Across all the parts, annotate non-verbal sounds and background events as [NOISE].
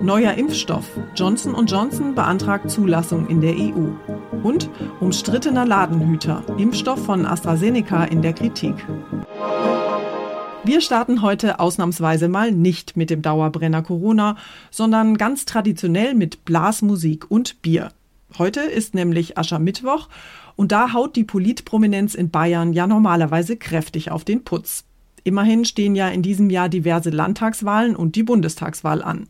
Neuer Impfstoff. Johnson Johnson beantragt Zulassung in der EU. Und umstrittener Ladenhüter. Impfstoff von AstraZeneca in der Kritik. Wir starten heute ausnahmsweise mal nicht mit dem Dauerbrenner Corona, sondern ganz traditionell mit Blasmusik und Bier. Heute ist nämlich Aschermittwoch und da haut die Politprominenz in Bayern ja normalerweise kräftig auf den Putz. Immerhin stehen ja in diesem Jahr diverse Landtagswahlen und die Bundestagswahl an.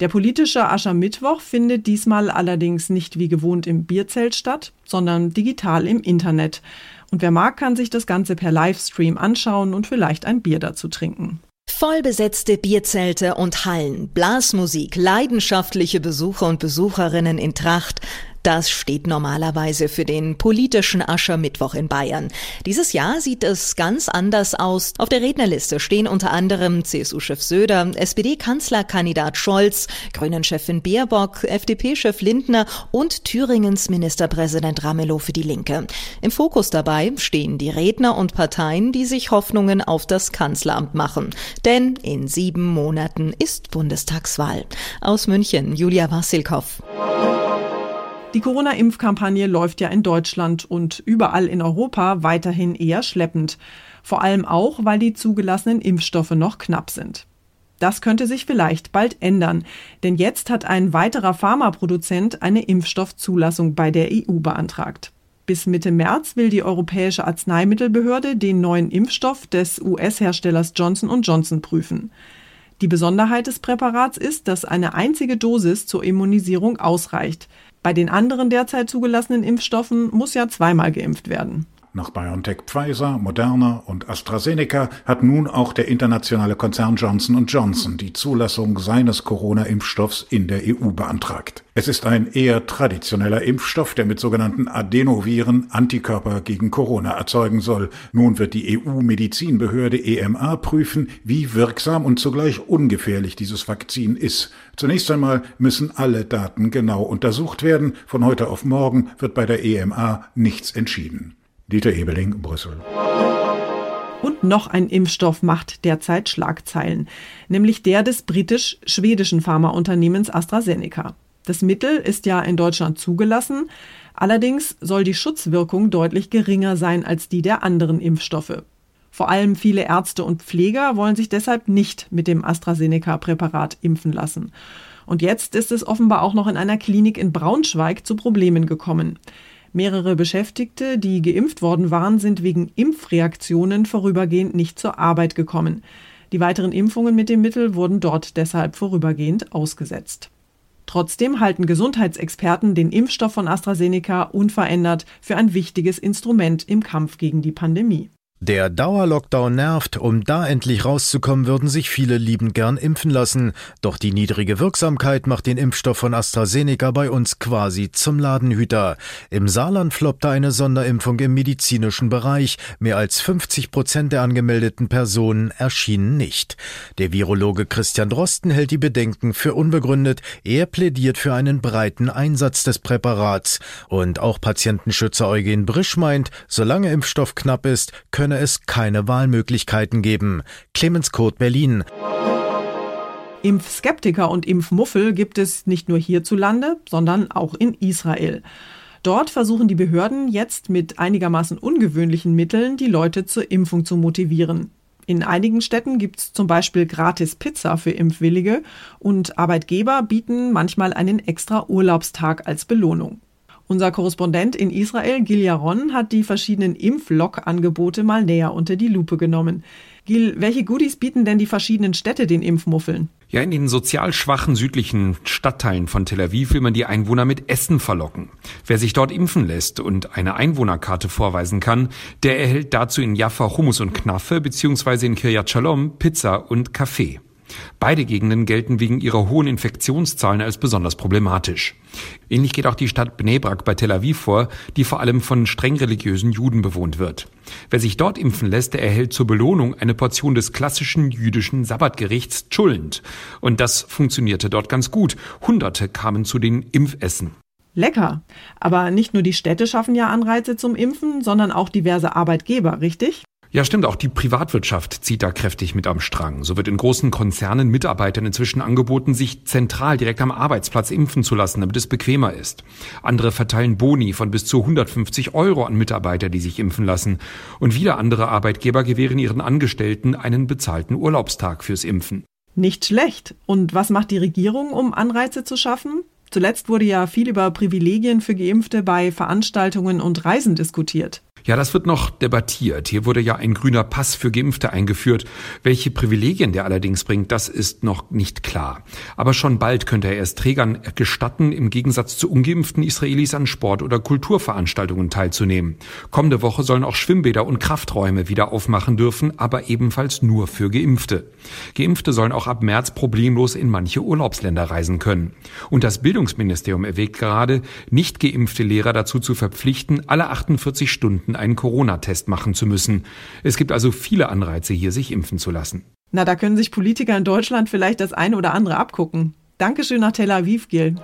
Der politische Aschermittwoch findet diesmal allerdings nicht wie gewohnt im Bierzelt statt, sondern digital im Internet. Und wer mag, kann sich das Ganze per Livestream anschauen und vielleicht ein Bier dazu trinken. Vollbesetzte Bierzelte und Hallen, Blasmusik, leidenschaftliche Besucher und Besucherinnen in Tracht, das steht normalerweise für den politischen Aschermittwoch in Bayern. Dieses Jahr sieht es ganz anders aus. Auf der Rednerliste stehen unter anderem CSU-Chef Söder, SPD-Kanzlerkandidat Scholz, Grünen-Chefin Baerbock, FDP-Chef Lindner und Thüringens Ministerpräsident Ramelow für die Linke. Im Fokus dabei stehen die Redner und Parteien, die sich Hoffnungen auf das Kanzleramt machen. Denn in sieben Monaten ist Bundestagswahl. Aus München, Julia Wassilkow. Die Corona-Impfkampagne läuft ja in Deutschland und überall in Europa weiterhin eher schleppend. Vor allem auch, weil die zugelassenen Impfstoffe noch knapp sind. Das könnte sich vielleicht bald ändern, denn jetzt hat ein weiterer Pharmaproduzent eine Impfstoffzulassung bei der EU beantragt. Bis Mitte März will die Europäische Arzneimittelbehörde den neuen Impfstoff des US-Herstellers Johnson Johnson prüfen. Die Besonderheit des Präparats ist, dass eine einzige Dosis zur Immunisierung ausreicht. Bei den anderen derzeit zugelassenen Impfstoffen muss ja zweimal geimpft werden. Nach BioNTech Pfizer, Moderna und AstraZeneca hat nun auch der internationale Konzern Johnson Johnson die Zulassung seines Corona-Impfstoffs in der EU beantragt. Es ist ein eher traditioneller Impfstoff, der mit sogenannten Adenoviren Antikörper gegen Corona erzeugen soll. Nun wird die EU-Medizinbehörde EMA prüfen, wie wirksam und zugleich ungefährlich dieses Vakzin ist. Zunächst einmal müssen alle Daten genau untersucht werden. Von heute auf morgen wird bei der EMA nichts entschieden. Dieter Ebeling, Brüssel. Und noch ein Impfstoff macht derzeit Schlagzeilen, nämlich der des britisch-schwedischen Pharmaunternehmens AstraZeneca. Das Mittel ist ja in Deutschland zugelassen, allerdings soll die Schutzwirkung deutlich geringer sein als die der anderen Impfstoffe. Vor allem viele Ärzte und Pfleger wollen sich deshalb nicht mit dem AstraZeneca-Präparat impfen lassen. Und jetzt ist es offenbar auch noch in einer Klinik in Braunschweig zu Problemen gekommen. Mehrere Beschäftigte, die geimpft worden waren, sind wegen Impfreaktionen vorübergehend nicht zur Arbeit gekommen. Die weiteren Impfungen mit dem Mittel wurden dort deshalb vorübergehend ausgesetzt. Trotzdem halten Gesundheitsexperten den Impfstoff von AstraZeneca unverändert für ein wichtiges Instrument im Kampf gegen die Pandemie. Der Dauerlockdown nervt. Um da endlich rauszukommen, würden sich viele liebend gern impfen lassen. Doch die niedrige Wirksamkeit macht den Impfstoff von AstraZeneca bei uns quasi zum Ladenhüter. Im Saarland floppte eine Sonderimpfung im medizinischen Bereich. Mehr als 50 Prozent der angemeldeten Personen erschienen nicht. Der Virologe Christian Drosten hält die Bedenken für unbegründet. Er plädiert für einen breiten Einsatz des Präparats. Und auch Patientenschützer Eugen Brisch meint, solange Impfstoff knapp ist, können könne es keine Wahlmöglichkeiten geben. Clemens Kurt Berlin. Impfskeptiker und Impfmuffel gibt es nicht nur hierzulande, sondern auch in Israel. Dort versuchen die Behörden jetzt mit einigermaßen ungewöhnlichen Mitteln die Leute zur Impfung zu motivieren. In einigen Städten gibt es zum Beispiel gratis Pizza für Impfwillige und Arbeitgeber bieten manchmal einen extra Urlaubstag als Belohnung. Unser Korrespondent in Israel, Gil Yaron, hat die verschiedenen Impflog-Angebote mal näher unter die Lupe genommen. Gil, welche Goodies bieten denn die verschiedenen Städte den Impfmuffeln? Ja, in den sozial schwachen südlichen Stadtteilen von Tel Aviv will man die Einwohner mit Essen verlocken. Wer sich dort impfen lässt und eine Einwohnerkarte vorweisen kann, der erhält dazu in Jaffa Hummus und Knaffe beziehungsweise in Kiryat Shalom Pizza und Kaffee. Beide Gegenden gelten wegen ihrer hohen Infektionszahlen als besonders problematisch. Ähnlich geht auch die Stadt Bnebrak bei Tel Aviv vor, die vor allem von streng religiösen Juden bewohnt wird. Wer sich dort impfen lässt, der erhält zur Belohnung eine Portion des klassischen jüdischen Sabbatgerichts Tschulend. Und das funktionierte dort ganz gut. Hunderte kamen zu den Impfessen. Lecker. Aber nicht nur die Städte schaffen ja Anreize zum Impfen, sondern auch diverse Arbeitgeber, richtig? Ja, stimmt. Auch die Privatwirtschaft zieht da kräftig mit am Strang. So wird in großen Konzernen Mitarbeitern inzwischen angeboten, sich zentral direkt am Arbeitsplatz impfen zu lassen, damit es bequemer ist. Andere verteilen Boni von bis zu 150 Euro an Mitarbeiter, die sich impfen lassen. Und wieder andere Arbeitgeber gewähren ihren Angestellten einen bezahlten Urlaubstag fürs Impfen. Nicht schlecht. Und was macht die Regierung, um Anreize zu schaffen? Zuletzt wurde ja viel über Privilegien für Geimpfte bei Veranstaltungen und Reisen diskutiert. Ja, das wird noch debattiert. Hier wurde ja ein grüner Pass für Geimpfte eingeführt. Welche Privilegien der allerdings bringt, das ist noch nicht klar. Aber schon bald könnte er erst Trägern gestatten, im Gegensatz zu ungeimpften Israelis an Sport- oder Kulturveranstaltungen teilzunehmen. Kommende Woche sollen auch Schwimmbäder und Krafträume wieder aufmachen dürfen, aber ebenfalls nur für Geimpfte. Geimpfte sollen auch ab März problemlos in manche Urlaubsländer reisen können. Und das Bildungsministerium erwägt gerade, nicht geimpfte Lehrer dazu zu verpflichten, alle 48 Stunden Stunden einen Corona-Test machen zu müssen. Es gibt also viele Anreize, hier sich impfen zu lassen. Na, da können sich Politiker in Deutschland vielleicht das eine oder andere abgucken. Dankeschön nach Tel Aviv, Gil.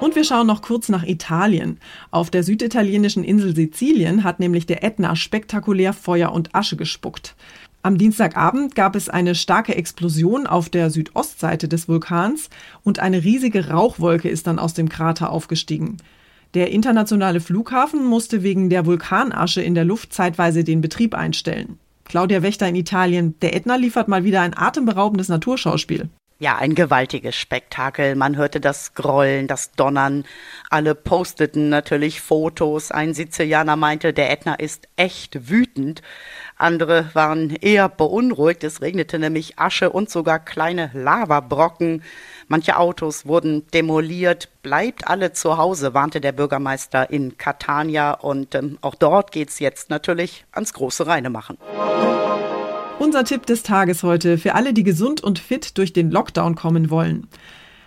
Und wir schauen noch kurz nach Italien. Auf der süditalienischen Insel Sizilien hat nämlich der Ätna spektakulär Feuer und Asche gespuckt. Am Dienstagabend gab es eine starke Explosion auf der Südostseite des Vulkans und eine riesige Rauchwolke ist dann aus dem Krater aufgestiegen. Der internationale Flughafen musste wegen der Vulkanasche in der Luft zeitweise den Betrieb einstellen. Claudia Wächter in Italien, der Ätna liefert mal wieder ein atemberaubendes Naturschauspiel. Ja, ein gewaltiges Spektakel. Man hörte das Grollen, das Donnern. Alle posteten natürlich Fotos. Ein Sizilianer meinte, der Ätna ist echt wütend. Andere waren eher beunruhigt. Es regnete nämlich Asche und sogar kleine Lavabrocken. Manche Autos wurden demoliert. Bleibt alle zu Hause, warnte der Bürgermeister in Catania. Und ähm, auch dort geht es jetzt natürlich ans große Reinemachen. Unser Tipp des Tages heute für alle, die gesund und fit durch den Lockdown kommen wollen.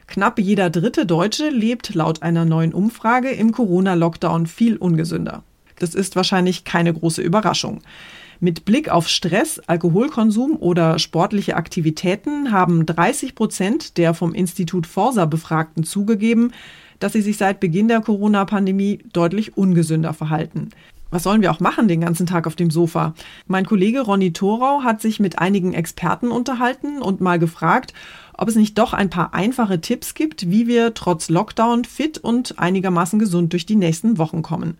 Knapp jeder dritte Deutsche lebt laut einer neuen Umfrage im Corona-Lockdown viel ungesünder. Das ist wahrscheinlich keine große Überraschung. Mit Blick auf Stress, Alkoholkonsum oder sportliche Aktivitäten haben 30 Prozent der vom Institut Forsa Befragten zugegeben, dass sie sich seit Beginn der Corona-Pandemie deutlich ungesünder verhalten. Was sollen wir auch machen den ganzen Tag auf dem Sofa? Mein Kollege Ronny Thorau hat sich mit einigen Experten unterhalten und mal gefragt, ob es nicht doch ein paar einfache Tipps gibt, wie wir trotz Lockdown fit und einigermaßen gesund durch die nächsten Wochen kommen.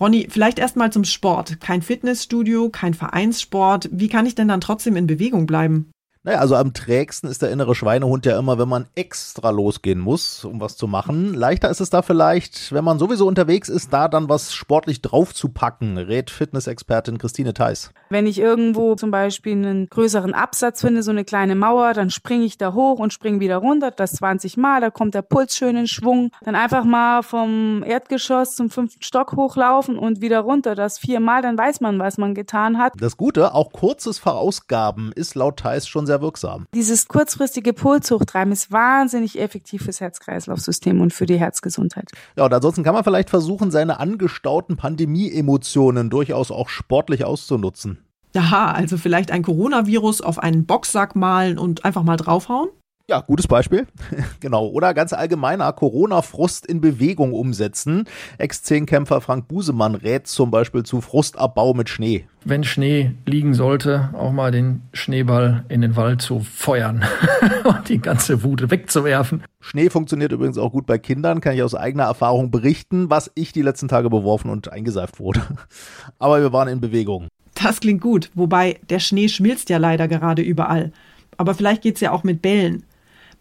Ronny, vielleicht erst mal zum Sport. Kein Fitnessstudio, kein Vereinssport. Wie kann ich denn dann trotzdem in Bewegung bleiben? Naja, also am trägsten ist der innere Schweinehund ja immer, wenn man extra losgehen muss, um was zu machen. Leichter ist es da vielleicht, wenn man sowieso unterwegs ist, da dann was sportlich draufzupacken, rät Fitnessexpertin Christine Theis. Wenn ich irgendwo zum Beispiel einen größeren Absatz finde, so eine kleine Mauer, dann springe ich da hoch und springe wieder runter, das 20 Mal, da kommt der Puls schön in Schwung. Dann einfach mal vom Erdgeschoss zum fünften Stock hochlaufen und wieder runter, das viermal, dann weiß man, was man getan hat. Das Gute, auch kurzes Verausgaben ist laut Theis schon sehr sehr wirksam. Dieses kurzfristige Pulshochtreiben ist wahnsinnig effektiv fürs Herz-Kreislauf-System und für die Herzgesundheit. Ja, und ansonsten kann man vielleicht versuchen, seine angestauten Pandemie-Emotionen durchaus auch sportlich auszunutzen. Aha, also vielleicht ein Coronavirus auf einen Boxsack malen und einfach mal draufhauen? Ja, gutes Beispiel. [LAUGHS] genau. Oder ganz allgemeiner Corona-Frust in Bewegung umsetzen. Ex-10-Kämpfer Frank Busemann rät zum Beispiel zu Frustabbau mit Schnee. Wenn Schnee liegen sollte, auch mal den Schneeball in den Wald zu feuern [LAUGHS] und die ganze Wut wegzuwerfen. Schnee funktioniert übrigens auch gut bei Kindern, kann ich aus eigener Erfahrung berichten, was ich die letzten Tage beworfen und eingeseift wurde. [LAUGHS] Aber wir waren in Bewegung. Das klingt gut, wobei der Schnee schmilzt ja leider gerade überall. Aber vielleicht geht's ja auch mit Bällen.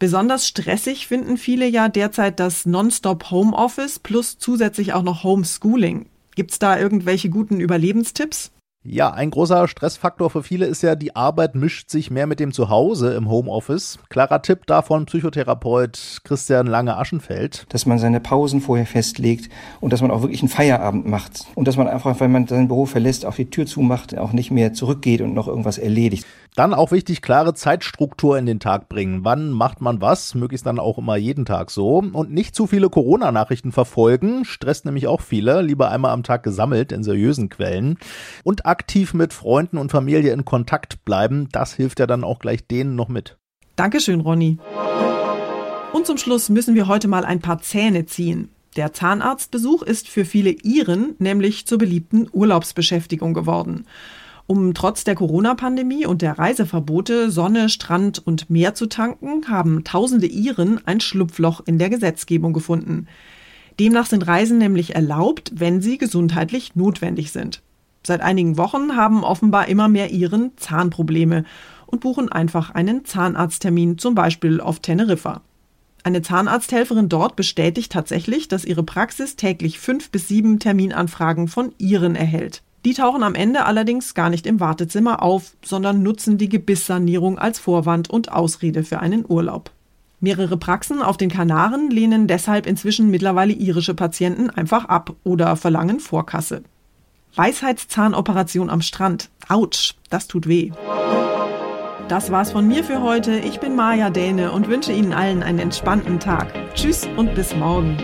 Besonders stressig finden viele ja derzeit das Nonstop Homeoffice plus zusätzlich auch noch Homeschooling. Gibt's da irgendwelche guten Überlebenstipps? Ja, ein großer Stressfaktor für viele ist ja, die Arbeit mischt sich mehr mit dem Zuhause im Homeoffice. Klarer Tipp davon Psychotherapeut Christian Lange-Aschenfeld. Dass man seine Pausen vorher festlegt und dass man auch wirklich einen Feierabend macht. Und dass man einfach, wenn man sein Büro verlässt, auch die Tür zumacht, auch nicht mehr zurückgeht und noch irgendwas erledigt. Dann auch wichtig, klare Zeitstruktur in den Tag bringen. Wann macht man was? Möglichst dann auch immer jeden Tag so. Und nicht zu viele Corona-Nachrichten verfolgen. Stresst nämlich auch viele. Lieber einmal am Tag gesammelt in seriösen Quellen. Und aktiv mit Freunden und Familie in Kontakt bleiben. Das hilft ja dann auch gleich denen noch mit. Dankeschön, Ronny. Und zum Schluss müssen wir heute mal ein paar Zähne ziehen. Der Zahnarztbesuch ist für viele Iren nämlich zur beliebten Urlaubsbeschäftigung geworden. Um trotz der Corona-Pandemie und der Reiseverbote Sonne, Strand und Meer zu tanken, haben tausende Iren ein Schlupfloch in der Gesetzgebung gefunden. Demnach sind Reisen nämlich erlaubt, wenn sie gesundheitlich notwendig sind. Seit einigen Wochen haben offenbar immer mehr Iren Zahnprobleme und buchen einfach einen Zahnarzttermin, zum Beispiel auf Teneriffa. Eine Zahnarzthelferin dort bestätigt tatsächlich, dass ihre Praxis täglich fünf bis sieben Terminanfragen von Iren erhält. Die tauchen am Ende allerdings gar nicht im Wartezimmer auf, sondern nutzen die Gebisssanierung als Vorwand und Ausrede für einen Urlaub. Mehrere Praxen auf den Kanaren lehnen deshalb inzwischen mittlerweile irische Patienten einfach ab oder verlangen Vorkasse. Weisheitszahnoperation am Strand. Autsch, das tut weh. Das war's von mir für heute. Ich bin Maja Däne und wünsche Ihnen allen einen entspannten Tag. Tschüss und bis morgen.